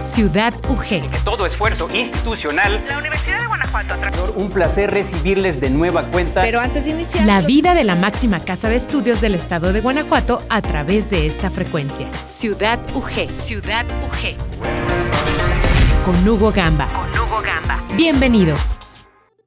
Ciudad UG. todo esfuerzo institucional. La Universidad de Guanajuato. Un placer recibirles de nueva cuenta. Pero antes de iniciar. La vida de la máxima casa de estudios del estado de Guanajuato a través de esta frecuencia. Ciudad UG. Ciudad UG. Con Hugo Gamba. Con Hugo Gamba. Bienvenidos.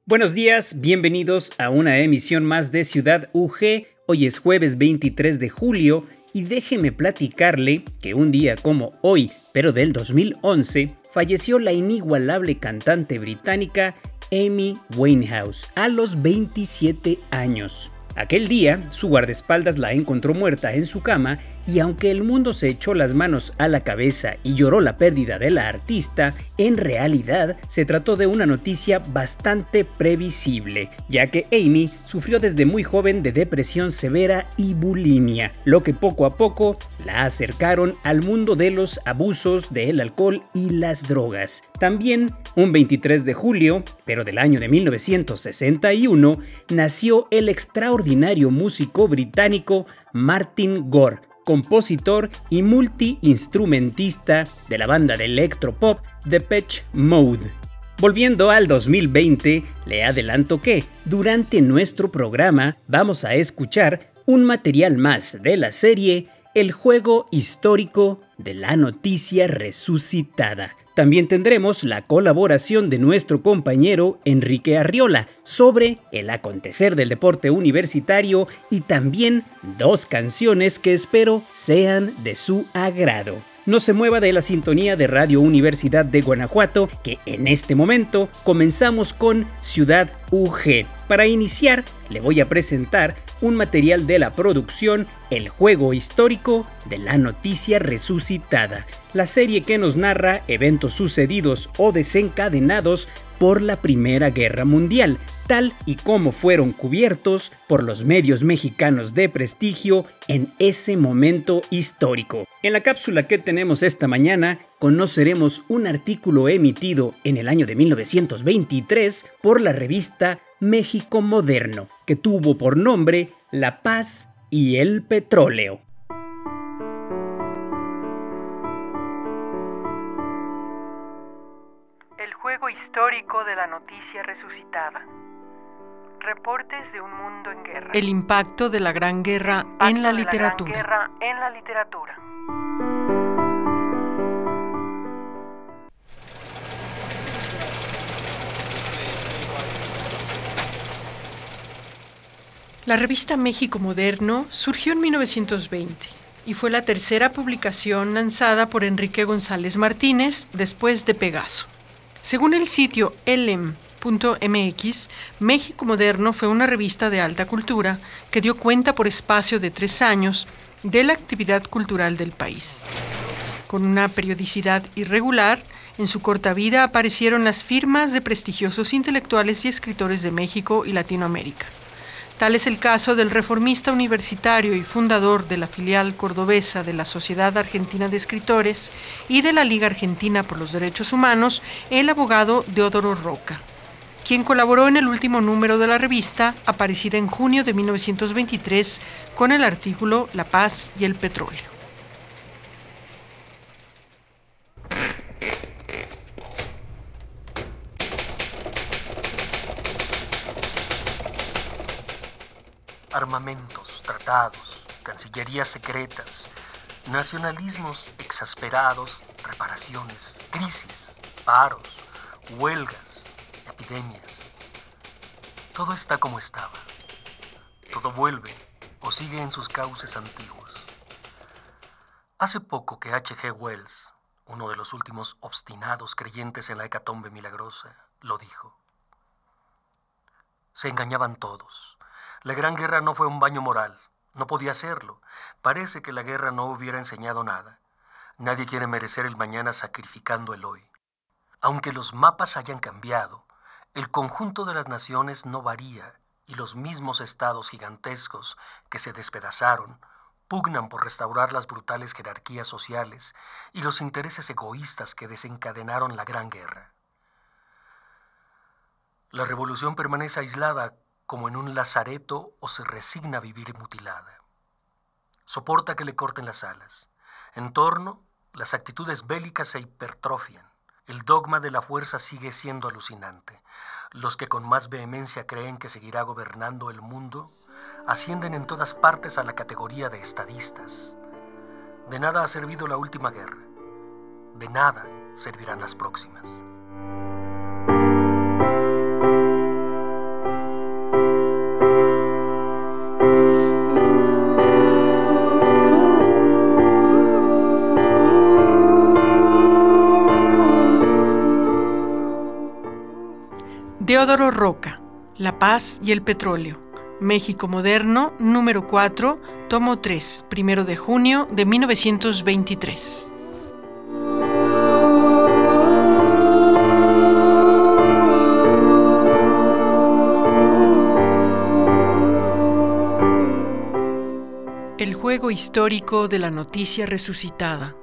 Buenos días, bienvenidos a una emisión más de Ciudad UG. Hoy es jueves 23 de julio y déjeme platicarle que un día como hoy, pero del 2011, falleció la inigualable cantante británica Amy Winehouse a los 27 años. Aquel día, su guardaespaldas la encontró muerta en su cama y aunque el mundo se echó las manos a la cabeza y lloró la pérdida de la artista, en realidad se trató de una noticia bastante previsible, ya que Amy sufrió desde muy joven de depresión severa y bulimia, lo que poco a poco la acercaron al mundo de los abusos del alcohol y las drogas. También, un 23 de julio, pero del año de 1961, nació el extraordinario músico británico Martin Gore, compositor y multiinstrumentista de la banda de electropop Depeche Mode. Volviendo al 2020, le adelanto que durante nuestro programa vamos a escuchar un material más de la serie El juego histórico de la noticia resucitada también tendremos la colaboración de nuestro compañero Enrique Arriola sobre el acontecer del deporte universitario y también dos canciones que espero sean de su agrado. No se mueva de la sintonía de Radio Universidad de Guanajuato, que en este momento comenzamos con Ciudad UG. Para iniciar, le voy a presentar un material de la producción El juego histórico de la noticia resucitada, la serie que nos narra eventos sucedidos o desencadenados por la Primera Guerra Mundial, tal y como fueron cubiertos por los medios mexicanos de prestigio en ese momento histórico. En la cápsula que tenemos esta mañana, conoceremos un artículo emitido en el año de 1923 por la revista México Moderno, que tuvo por nombre La paz y el petróleo. El juego histórico de la noticia resucitada. Reportes de un mundo en guerra. El impacto de la Gran Guerra en la literatura. La Gran Guerra en la literatura. La revista México Moderno surgió en 1920 y fue la tercera publicación lanzada por Enrique González Martínez después de Pegaso. Según el sitio elem.mx, México Moderno fue una revista de alta cultura que dio cuenta por espacio de tres años de la actividad cultural del país. Con una periodicidad irregular, en su corta vida aparecieron las firmas de prestigiosos intelectuales y escritores de México y Latinoamérica. Tal es el caso del reformista universitario y fundador de la filial cordobesa de la Sociedad Argentina de Escritores y de la Liga Argentina por los Derechos Humanos, el abogado Deodoro Roca, quien colaboró en el último número de la revista, aparecida en junio de 1923, con el artículo La paz y el petróleo. Armamentos, tratados, cancillerías secretas, nacionalismos exasperados, reparaciones, crisis, paros, huelgas, epidemias. Todo está como estaba. Todo vuelve o sigue en sus cauces antiguos. Hace poco que H.G. Wells, uno de los últimos obstinados creyentes en la hecatombe milagrosa, lo dijo. Se engañaban todos la Gran Guerra no fue un baño moral, no podía serlo. Parece que la guerra no hubiera enseñado nada. Nadie quiere merecer el mañana sacrificando el hoy. Aunque los mapas hayan cambiado, el conjunto de las naciones no varía y los mismos estados gigantescos que se despedazaron pugnan por restaurar las brutales jerarquías sociales y los intereses egoístas que desencadenaron la Gran Guerra. La revolución permanece aislada como en un lazareto o se resigna a vivir mutilada. Soporta que le corten las alas. En torno, Las actitudes bélicas se hipertrofian. El dogma de la fuerza sigue siendo alucinante. Los que con más vehemencia creen que seguirá gobernando el mundo ascienden en todas partes a la categoría de estadistas. De nada ha servido la última guerra. De nada servirán las próximas. Deodoro Roca, La paz y el petróleo. México Moderno, número 4, tomo 3, primero de junio de 1923. El juego histórico de la noticia resucitada.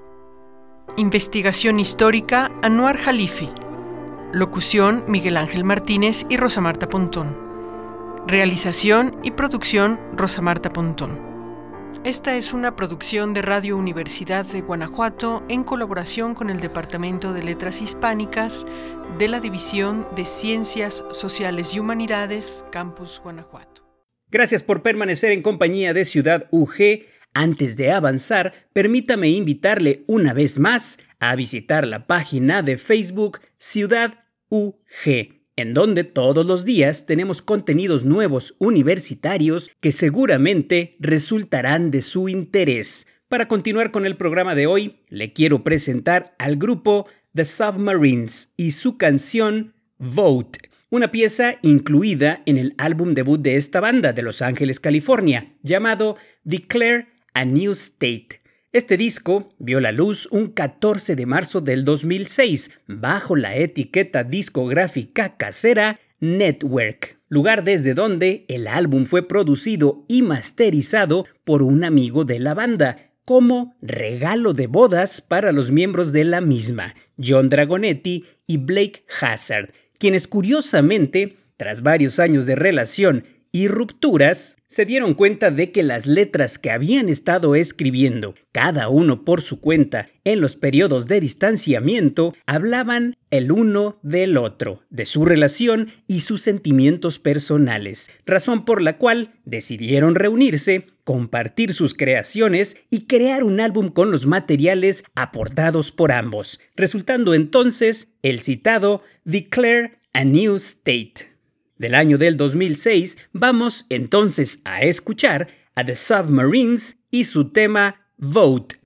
Investigación histórica Anuar Jalifi. Locución Miguel Ángel Martínez y Rosa Marta Pontón. Realización y producción Rosa Marta Pontón. Esta es una producción de Radio Universidad de Guanajuato en colaboración con el Departamento de Letras Hispánicas de la División de Ciencias Sociales y Humanidades, Campus Guanajuato. Gracias por permanecer en compañía de Ciudad UG. Antes de avanzar, permítame invitarle una vez más a visitar la página de Facebook Ciudad UG, en donde todos los días tenemos contenidos nuevos universitarios que seguramente resultarán de su interés. Para continuar con el programa de hoy, le quiero presentar al grupo The Submarines y su canción Vote, una pieza incluida en el álbum debut de esta banda de Los Ángeles, California, llamado Declare a New State. Este disco vio la luz un 14 de marzo del 2006 bajo la etiqueta discográfica casera Network, lugar desde donde el álbum fue producido y masterizado por un amigo de la banda, como regalo de bodas para los miembros de la misma, John Dragonetti y Blake Hazard, quienes curiosamente, tras varios años de relación y rupturas, se dieron cuenta de que las letras que habían estado escribiendo, cada uno por su cuenta, en los periodos de distanciamiento, hablaban el uno del otro, de su relación y sus sentimientos personales, razón por la cual decidieron reunirse, compartir sus creaciones y crear un álbum con los materiales aportados por ambos, resultando entonces el citado Declare a New State del año del 2006, vamos entonces a escuchar a The Submarines y su tema Vote.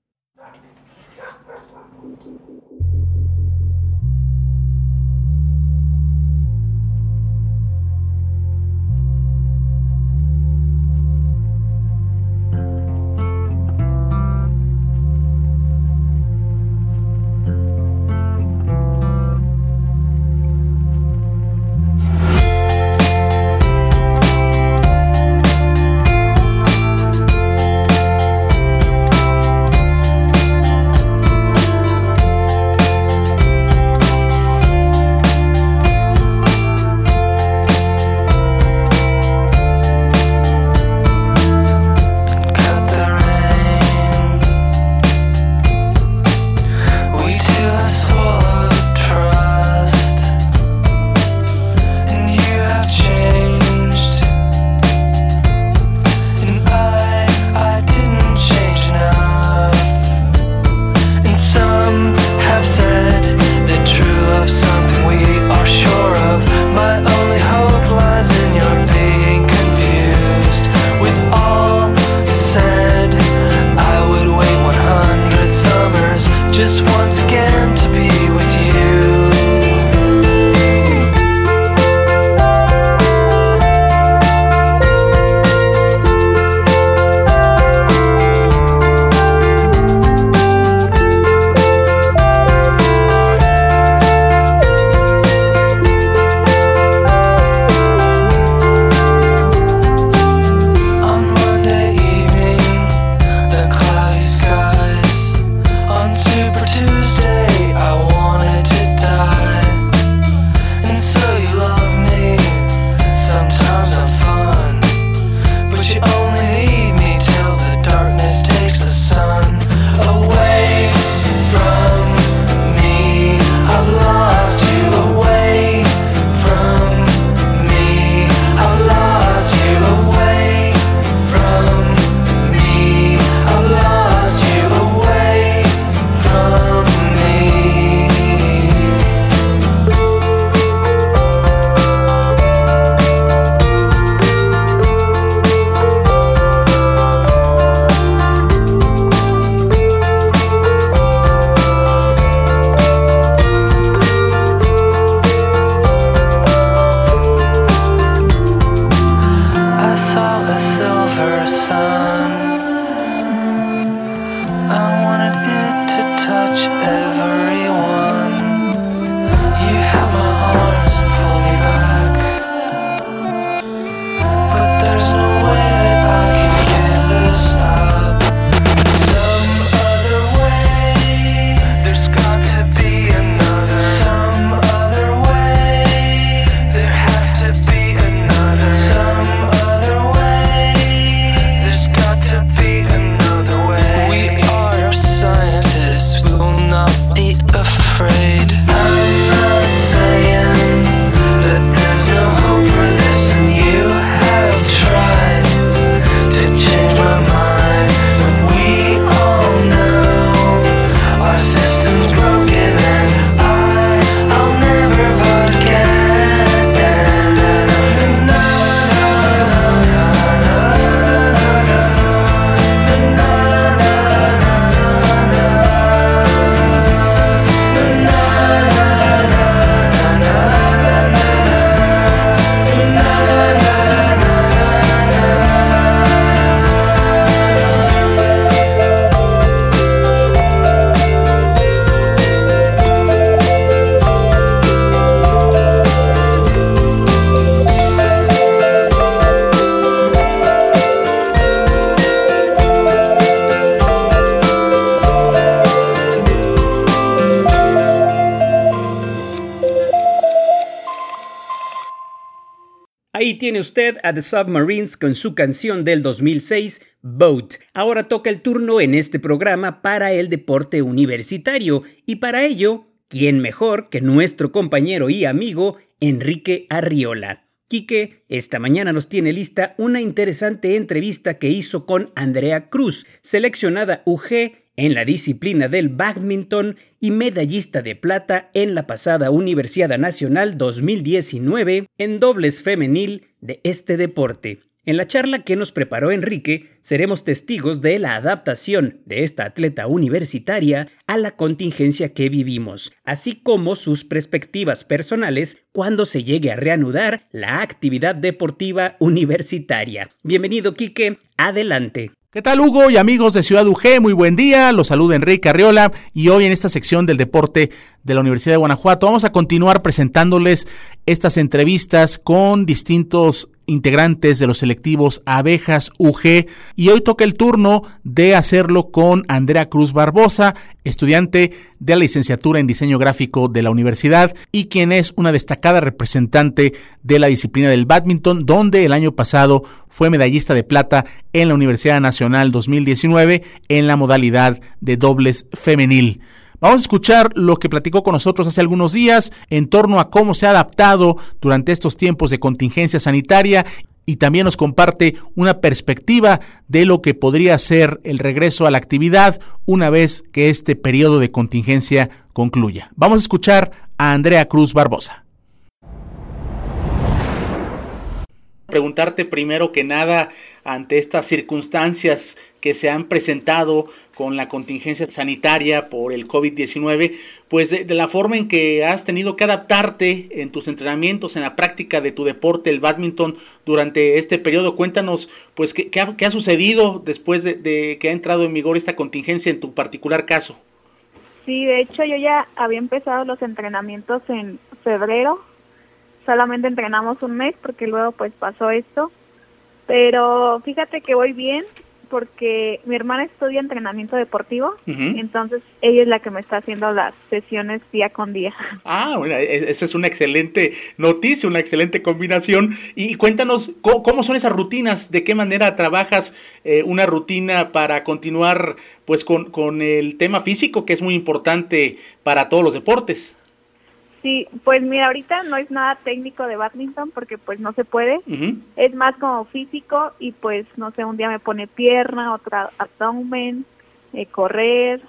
Usted a The Submarines con su canción del 2006, Boat. Ahora toca el turno en este programa para el deporte universitario y para ello, ¿quién mejor que nuestro compañero y amigo Enrique Arriola? Quique esta mañana nos tiene lista una interesante entrevista que hizo con Andrea Cruz, seleccionada UG en la disciplina del badminton y medallista de plata en la pasada Universidad Nacional 2019 en dobles femenil de este deporte. En la charla que nos preparó Enrique, seremos testigos de la adaptación de esta atleta universitaria a la contingencia que vivimos, así como sus perspectivas personales cuando se llegue a reanudar la actividad deportiva universitaria. Bienvenido, Quique. Adelante. ¿Qué tal Hugo y amigos de Ciudad UG? Muy buen día, los saluda Enrique Arriola y hoy en esta sección del deporte de la Universidad de Guanajuato vamos a continuar presentándoles estas entrevistas con distintos integrantes de los selectivos Abejas UG y hoy toca el turno de hacerlo con Andrea Cruz Barbosa, estudiante de la licenciatura en diseño gráfico de la universidad y quien es una destacada representante de la disciplina del badminton, donde el año pasado fue medallista de plata en la Universidad Nacional 2019 en la modalidad de dobles femenil. Vamos a escuchar lo que platicó con nosotros hace algunos días en torno a cómo se ha adaptado durante estos tiempos de contingencia sanitaria y también nos comparte una perspectiva de lo que podría ser el regreso a la actividad una vez que este periodo de contingencia concluya. Vamos a escuchar a Andrea Cruz Barbosa. Preguntarte primero que nada ante estas circunstancias que se han presentado con la contingencia sanitaria por el COVID-19, pues de, la forma en que has tenido que adaptarte en tus entrenamientos, en la práctica de tu deporte, el badminton, durante este periodo. Cuéntanos, pues, qué, qué, ha, sucedido después de, de, que ha entrado en vigor esta contingencia en tu particular caso. Sí, de hecho yo ya había empezado los entrenamientos en febrero, solamente entrenamos un mes porque luego pues pasó esto, pero fíjate que voy bien, porque mi hermana estudia entrenamiento deportivo, entonces ella es la que me está haciendo las sesiones día con día. Ah, bueno, e-, esa es una excelente noticia, una excelente combinación. Y cuéntanos, ¿cómo, son esas rutinas? ¿De qué manera trabajas eh, una rutina para continuar pues con, con el tema físico, que es muy importante para todos los deportes? Sí, pues mira, ahorita no es nada técnico de badminton porque pues no se puede. Es más como físico y pues no sé, un día me pone pierna, otra abdomen, eh, correr,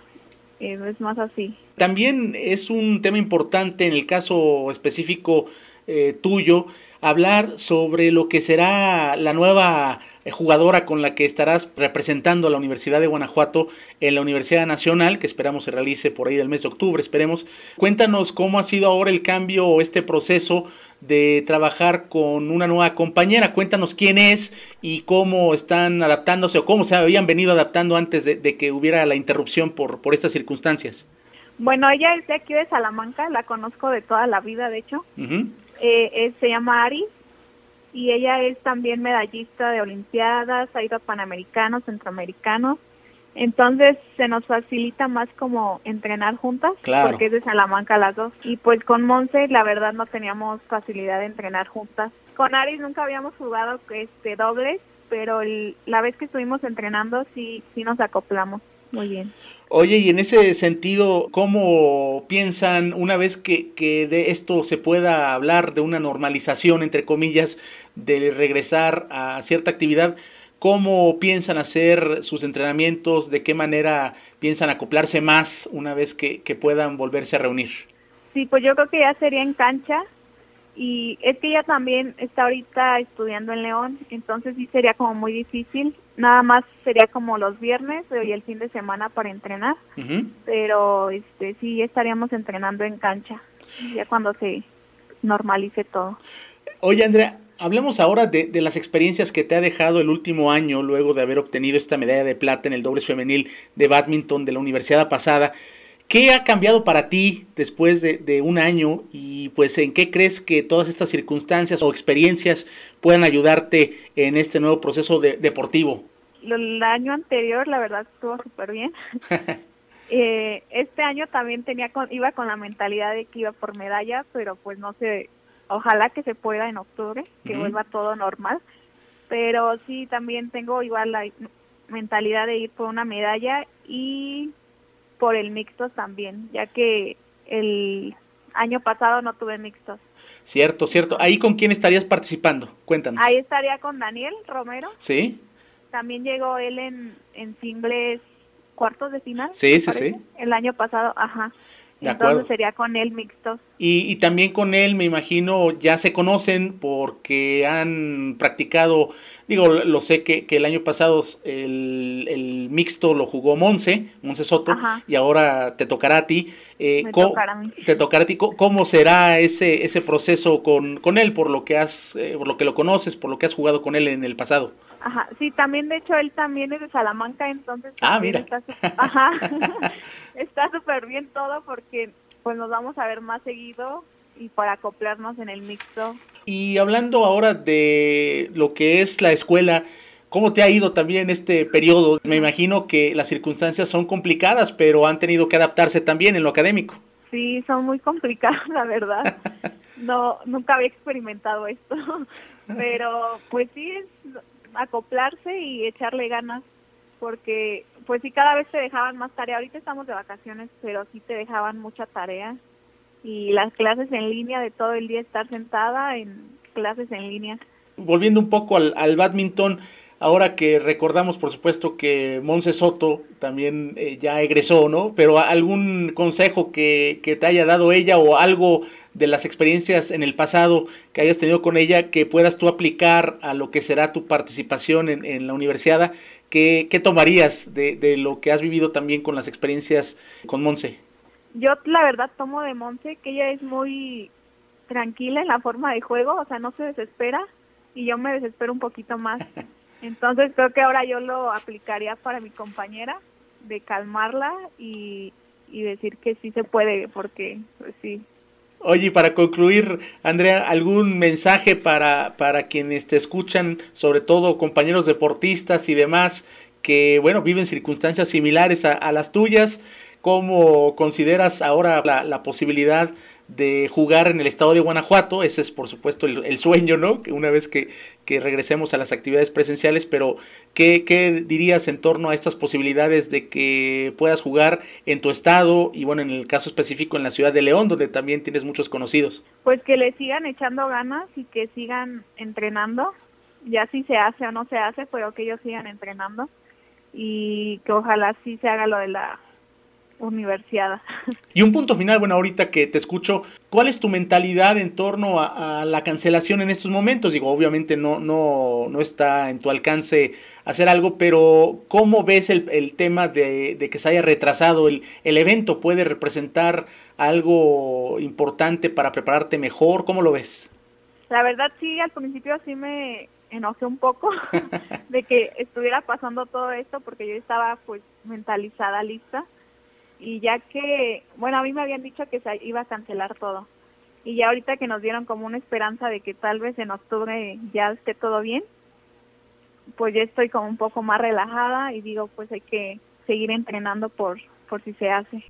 eh, es más así. También es un tema importante en el caso específico eh, tuyo, hablar sobre lo que será la nueva jugadora con la que estarás representando a la Universidad de Guanajuato en la Universidad Nacional, que esperamos se realice por ahí del mes de octubre, esperemos. Cuéntanos cómo ha sido ahora el cambio o este proceso de trabajar con una nueva compañera. Cuéntanos quién es y cómo están adaptándose o cómo se habían venido adaptando antes de, que hubiera la interrupción por, por estas circunstancias. Bueno, ella es de aquí de Salamanca, la conozco de toda la vida, de hecho. Eh, se llama Ari y ella es también medallista de Olimpiadas, ha ido a Panamericanos, Centroamericanos. Entonces se nos facilita más como entrenar juntas, porque es de Salamanca las dos. Y pues con Monse la verdad no teníamos facilidad de entrenar juntas. Con Ari nunca habíamos jugado este dobles, pero la vez que estuvimos entrenando sí, sí nos acoplamos muy bien. Oye, y en ese sentido, ¿cómo piensan una vez que, que, de esto se pueda hablar de una normalización, entre comillas, de regresar a cierta actividad? ¿Cómo piensan hacer sus entrenamientos? ¿De qué manera piensan acoplarse más una vez que, que puedan volverse a reunir? Sí, pues yo creo que ya sería en cancha y es que ella también está ahorita estudiando en León, entonces sí sería como muy difícil. Nada más sería como los viernes y el fin de semana para entrenar, pero este sí estaríamos entrenando en cancha ya cuando se normalice todo. Oye Andrea, hablemos ahora de, de, las experiencias que te ha dejado el último año luego de haber obtenido esta medalla de plata en el dobles femenil de badminton de la universidad pasada. ¿Qué ha cambiado para ti después de, un año y pues en qué crees que todas estas circunstancias o experiencias puedan ayudarte en este nuevo proceso deportivo? El año anterior la verdad estuvo súper bien. Eh, este año también tenía iba con la mentalidad de que iba por medalla, pero pues no se ojalá que se pueda en octubre, que vuelva todo normal, pero sí también tengo igual la mentalidad de ir por una medalla y por el mixto también, ya que el año pasado no tuve mixtos. Cierto, cierto. ¿Ahí con quién estarías participando? Cuéntanos. Ahí estaría con Daniel Romero. Sí. También llegó él en, en singles cuartos de final. Sí, sí, sí. El año pasado, ajá. Entonces sería con él mixtos. Y, y, también con él, me imagino, ya se conocen porque han practicado, digo, lo sé que, que el año pasado el, el, mixto lo jugó Monse, Monse Soto, y ahora te tocará a ti. Eh, me tocará a mí. Te tocará a ti. ¿Cómo será ese, ese proceso con, con él, por lo, que has, eh, por lo que lo conoces, por lo que has jugado con él en el pasado? Ajá, sí, también de hecho él también es de Salamanca, entonces ah, mira. está ajá, está súper bien todo porque pues nos vamos a ver más seguido y para acoplarnos en el mixto. Y hablando ahora de lo que es la escuela, ¿cómo te ha ido también este periodo? Me imagino que las circunstancias son complicadas, pero han tenido que adaptarse también en lo académico. Sí, son muy complicadas, la verdad. No, nunca había experimentado esto, pero pues sí, acoplarse y echarle ganas, porque pues sí cada vez te dejaban más tarea. Ahorita estamos de vacaciones, pero sí te dejaban mucha tarea y las clases en línea de todo el día estar sentada en clases en línea. Volviendo un poco al, al badminton, ahora que recordamos por supuesto que Monse Soto también eh, ya egresó, ¿no? Pero algún consejo que, que te haya dado ella o algo de las experiencias en el pasado que hayas tenido con ella que puedas tú aplicar a lo que será tu participación en, en la universidad, ¿qué, qué tomarías de, de, lo que has vivido también con las experiencias con Monse? Yo la verdad tomo de Monse que ella es muy tranquila en la forma de juego, o sea, no se desespera y yo me desespero un poquito más. Entonces creo que ahora yo lo aplicaría para mi compañera, de calmarla y, y decir que sí se puede, porque pues sí, Oye, para concluir, Andrea, ¿algún mensaje para, para quienes te escuchan, sobre todo compañeros deportistas y demás, que, bueno, viven circunstancias similares a, las tuyas? ¿Cómo consideras ahora la, posibilidad de jugar en el estado de Guanajuato? Ese es, por supuesto, el, el sueño, ¿no? Una vez que, que, regresemos a las actividades presenciales, pero ¿qué, ¿qué, dirías en torno a estas posibilidades de que puedas jugar en tu estado y, bueno, en el caso específico en la ciudad de León, donde también tienes muchos conocidos? Pues que le sigan echando ganas y que sigan entrenando, ya si se hace o no se hace, pero que ellos sigan entrenando y que ojalá sí se haga lo de la universidad. Y un punto final, bueno, ahorita que te escucho, ¿cuál es tu mentalidad en torno a, a, la cancelación en estos momentos? Digo, obviamente no, no, no está en tu alcance hacer algo, pero ¿cómo ves el, el tema de, de, que se haya retrasado el, el evento? ¿Puede representar algo importante para prepararte mejor? ¿Cómo lo ves? La verdad sí, al principio sí me enojé un poco de que estuviera pasando todo esto porque yo estaba pues mentalizada, lista y ya que, bueno, a mí me habían dicho que se iba a cancelar todo. Y ya ahorita que nos dieron como una esperanza de que tal vez en octubre ya esté todo bien, pues ya estoy como un poco más relajada y digo, pues hay que seguir entrenando por, por si se hace.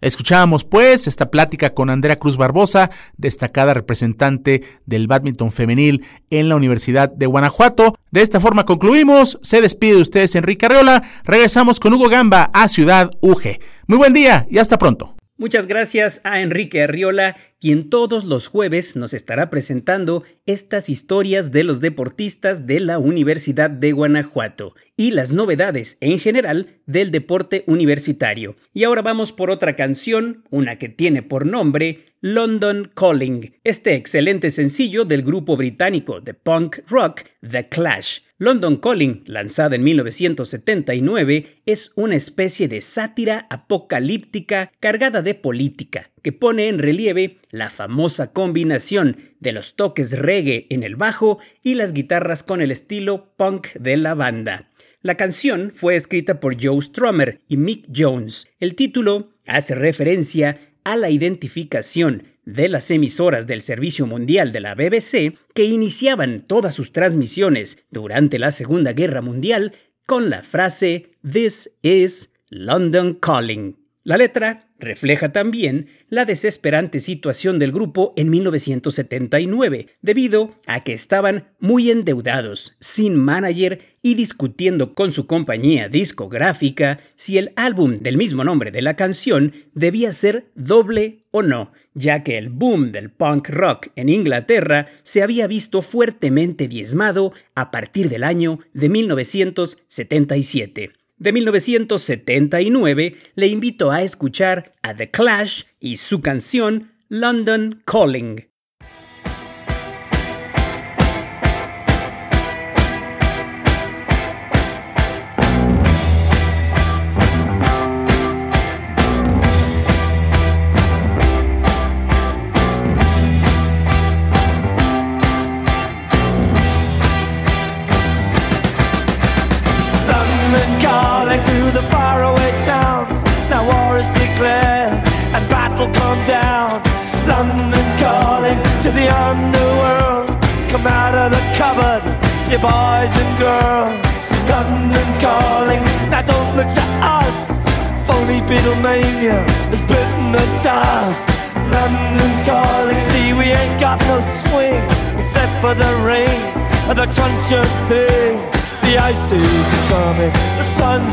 Escuchábamos pues esta plática con Andrea Cruz Barbosa, destacada representante del badminton femenil en la Universidad de Guanajuato. De esta forma concluimos. Se despide de ustedes Enrique Arreola. Regresamos con Hugo Gamba a Ciudad UG. Muy buen día y hasta pronto. Muchas gracias a Enrique Arriola, quien todos los jueves nos estará presentando estas historias de los deportistas de la Universidad de Guanajuato y las novedades en general del deporte universitario. Y ahora vamos por otra canción, una que tiene por nombre London Calling, este excelente sencillo del grupo británico de punk rock The Clash. London Calling, lanzada en 1979, es una especie de sátira apocalíptica cargada de política, que pone en relieve la famosa combinación de los toques reggae en el bajo y las guitarras con el estilo punk de la banda. La canción fue escrita por Joe Strummer y Mick Jones. El título hace referencia a la identificación de las emisoras del Servicio Mundial de la BBC que iniciaban todas sus transmisiones durante la Segunda Guerra Mundial con la frase This is London Calling. La letra refleja también la desesperante situación del grupo en 1979, debido a que estaban muy endeudados, sin manager y discutiendo con su compañía discográfica si el álbum del mismo nombre de la canción debía ser doble o no, ya que el boom del punk rock en Inglaterra se había visto fuertemente diezmado a partir del año de 1977 de 1979 le invito a escuchar a The Clash y su canción London Calling.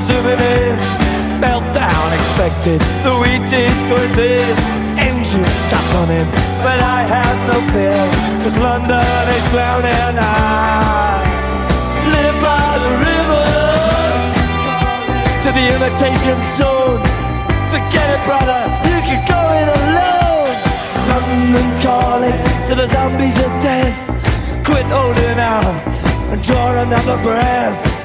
Zooming in. Meltdown expected, the wheat is going thin. Engines stop running, but I have no fear, cause London is drowning. And I live by the river to the imitation zone. Forget it, brother, you can go it alone. London calling to the zombies of death. Quit holding out and draw another breath.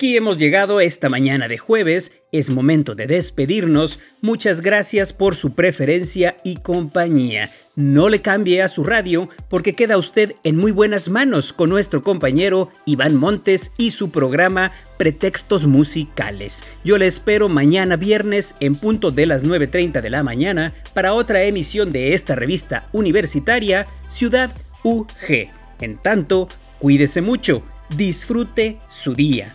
aquí hemos llegado esta mañana de jueves, es momento de despedirnos, muchas gracias por su preferencia y compañía. No le cambie a su radio porque queda usted en muy buenas manos con nuestro compañero Iván Montes y su programa Pretextos Musicales. Yo le espero mañana viernes en punto de las 9.30 de la mañana para otra emisión de esta revista universitaria Ciudad UG. En tanto, cuídese mucho disfrute su día,